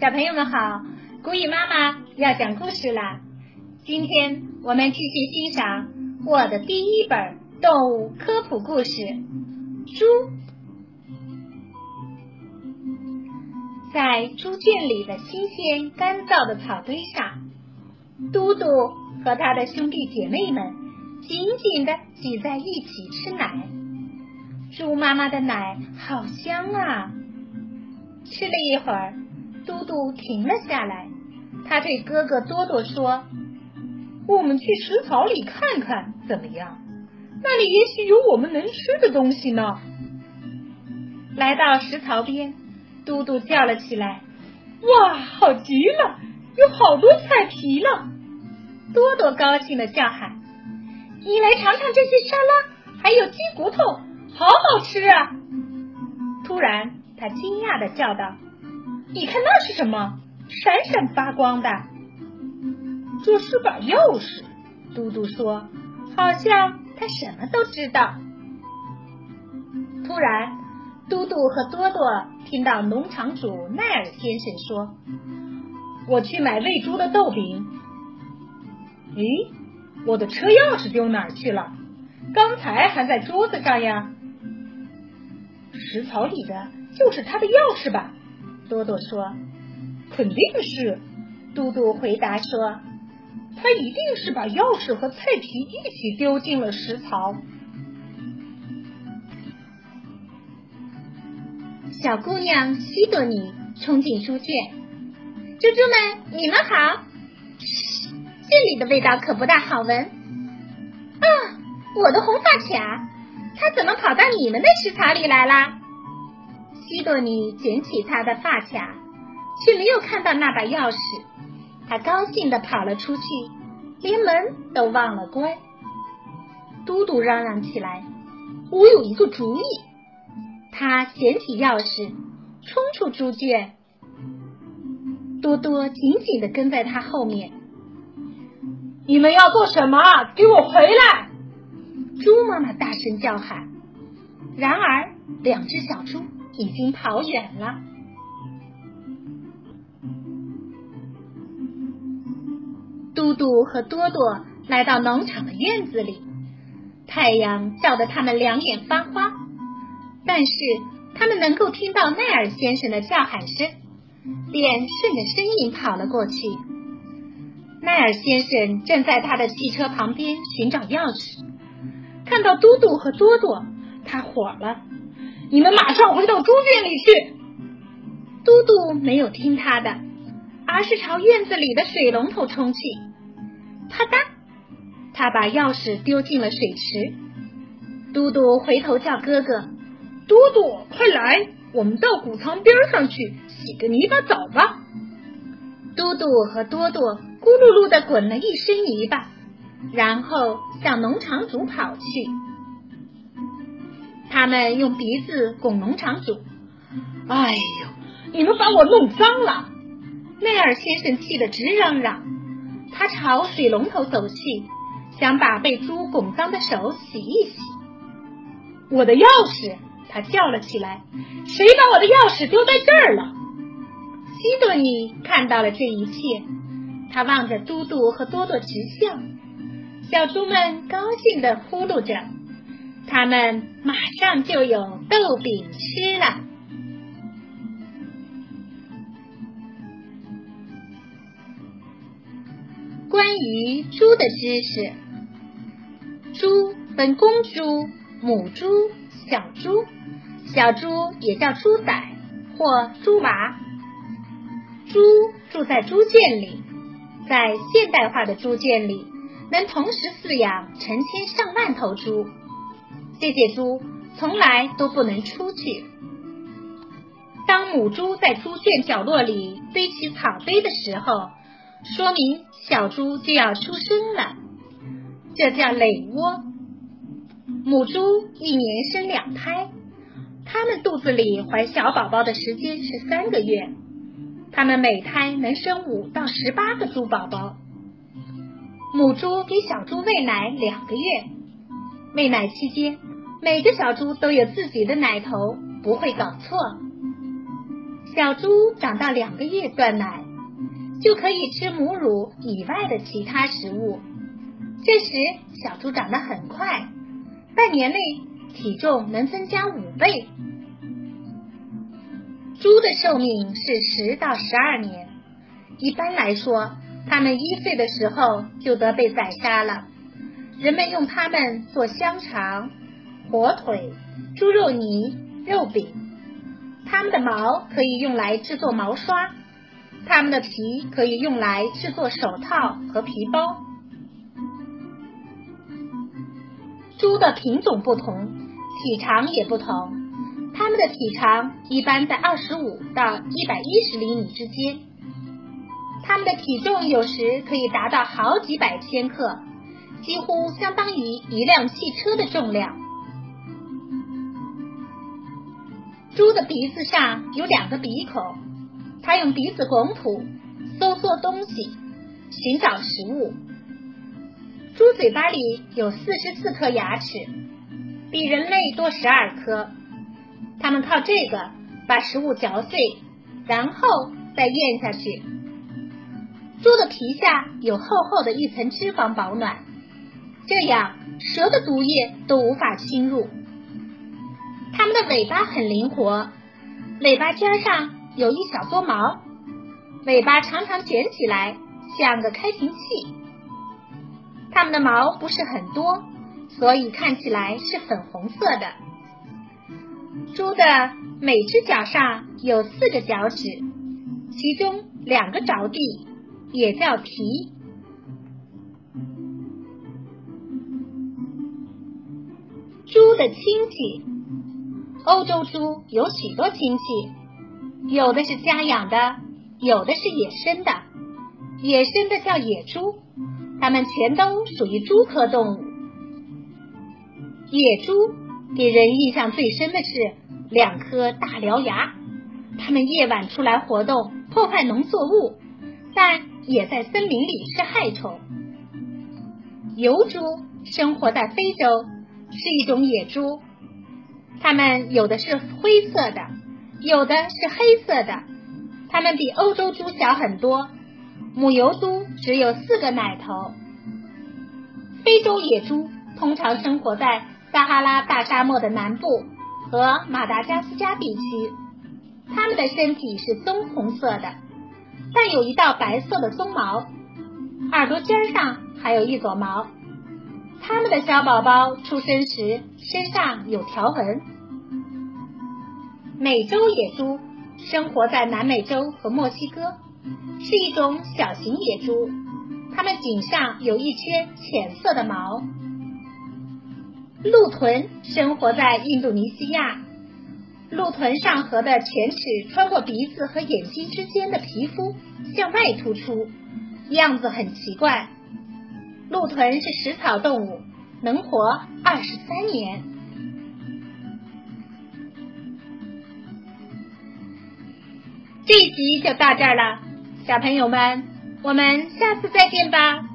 小朋友们好，古语妈妈要讲故事啦。今天我们继续欣赏我的第一本动物科普故事《猪》。在猪圈里的新鲜干燥的草堆上，嘟嘟和他的兄弟姐妹们紧紧的挤在一起吃奶。猪妈妈的奶好香啊！吃了一会儿。嘟嘟停了下来，他对哥哥多多说：“我们去食槽里看看怎么样？那里也许有我们能吃的东西呢。”来到食槽边，嘟嘟叫了起来：“哇，好极了，有好多菜皮了！”多多高兴的叫喊：“你来尝尝这些沙拉，还有鸡骨头，好好吃啊！”突然，他惊讶的叫道。你看那是什么？闪闪发光的，这是把钥匙。嘟嘟说，好像他什么都知道。突然，嘟嘟和多多听到农场主奈尔先生说：“我去买喂猪的豆饼。”咦，我的车钥匙丢哪儿去了？刚才还在桌子上呀。食槽里的就是他的钥匙吧？多多说：“肯定是。”嘟嘟回答说：“他一定是把钥匙和菜皮一起丢进了食槽。”小姑娘西多尼冲进猪圈：“猪猪们，你们好！这里的味道可不大好闻。啊，我的红发卡，它怎么跑到你们的食槽里来了？”西多尼捡起他的发卡，却没有看到那把钥匙。他高兴的跑了出去，连门都忘了关。嘟嘟嚷嚷起来：“我有一个主意！”他捡起钥匙，冲出猪圈。多多紧紧的跟在他后面。你们要做什么？给我回来！猪妈妈大声叫喊。然而，两只小猪。已经跑远了。嘟嘟和多多来到农场的院子里，太阳照得他们两眼发花，但是他们能够听到奈尔先生的叫喊声，便顺着声音跑了过去。奈尔先生正在他的汽车旁边寻找钥匙，看到嘟嘟和多多，他火了。你们马上回到猪圈里去。嘟嘟没有听他的，而是朝院子里的水龙头冲去。啪嗒，他把钥匙丢进了水池。嘟嘟回头叫哥哥：“嘟嘟，快来，我们到谷仓边上去洗个泥巴澡吧。”嘟嘟和多多咕噜噜的滚了一身泥巴，然后向农场主跑去。他们用鼻子拱农场主，哎呦，你们把我弄脏了！奈尔先生气得直嚷嚷，他朝水龙头走去，想把被猪拱脏的手洗一洗。我的钥匙！他叫了起来，谁把我的钥匙丢在这儿了？西多尼看到了这一切，他望着嘟嘟和多多直笑，小猪们高兴地呼噜着。他们马上就有豆饼吃了。关于猪的知识：猪分公猪、母猪、小猪，小猪也叫猪仔或猪娃。猪住在猪圈里，在现代化的猪圈里，能同时饲养成千上万头猪。这些猪从来都不能出去。当母猪在猪圈角落里堆起草堆的时候，说明小猪就要出生了，这叫垒窝。母猪一年生两胎，它们肚子里怀小宝宝的时间是三个月，它们每胎能生五到十八个猪宝宝。母猪给小猪喂奶两个月，喂奶期间。每个小猪都有自己的奶头，不会搞错。小猪长到两个月断奶，就可以吃母乳以外的其他食物。这时，小猪长得很快，半年内体重能增加五倍。猪的寿命是十到十二年，一般来说，它们一岁的时候就得被宰杀了。人们用它们做香肠、火腿、猪肉泥、肉饼。它们的毛可以用来制作毛刷，它们的皮可以用来制作手套和皮包。猪的品种不同，体长也不同。它们的体长一般在二十五到一百一十厘米之间，它们的体重有时可以达到好几百千克。几乎相当于一辆汽车的重量。猪的鼻子上有两个鼻孔，它用鼻子拱土，搜索东西，寻找食物。猪嘴巴里有四十四颗牙齿，比人类多十二颗。它们靠这个把食物嚼碎，然后再咽下去。猪的皮下有厚厚的一层脂肪保暖。这样，蛇的毒液都无法侵入。它们的尾巴很灵活，尾巴尖上有一小撮毛，尾巴常常卷起来，像个开瓶器。它们的毛不是很多，所以看起来是粉红色的。猪的每只脚上有四个脚趾，其中两个着地，也叫蹄。猪的亲戚，欧洲猪有许多亲戚，有的是家养的，有的是野生的。野生的叫野猪，它们全都属于猪科动物。野猪给人印象最深的是两颗大獠牙，它们夜晚出来活动，破坏农作物，但也在森林里吃害虫。疣猪生活在非洲。是一种野猪，它们有的是灰色的，有的是黑色的。它们比欧洲猪小很多，母疣猪只有四个奶头。非洲野猪通常生活在撒哈拉大沙漠的南部和马达加斯加地区，它们的身体是棕红色的，但有一道白色的鬃毛，耳朵尖上还有一撮毛。它们的小宝宝出生时身上有条纹。美洲野猪生活在南美洲和墨西哥，是一种小型野猪。它们颈上有一圈浅色的毛。鹿豚生活在印度尼西亚，鹿豚上颌的犬齿穿过鼻子和眼睛之间的皮肤向外突出，样子很奇怪。鹿豚是食草动物，能活二十三年。这一集就到这儿了，小朋友们，我们下次再见吧。